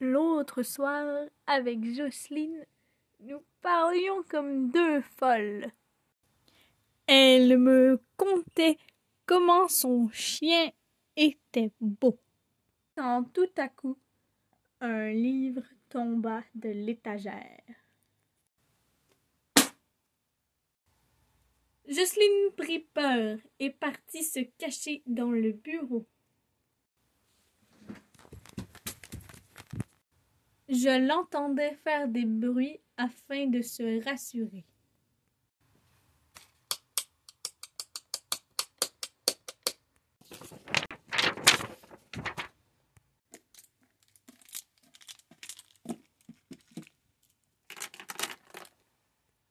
L'autre soir, avec Jocelyne, nous parlions comme deux folles. Elle me contait comment son chien était beau. Quand tout à coup, un livre tomba de l'étagère. Jocelyne prit peur et partit se cacher dans le bureau. Je l'entendais faire des bruits afin de se rassurer.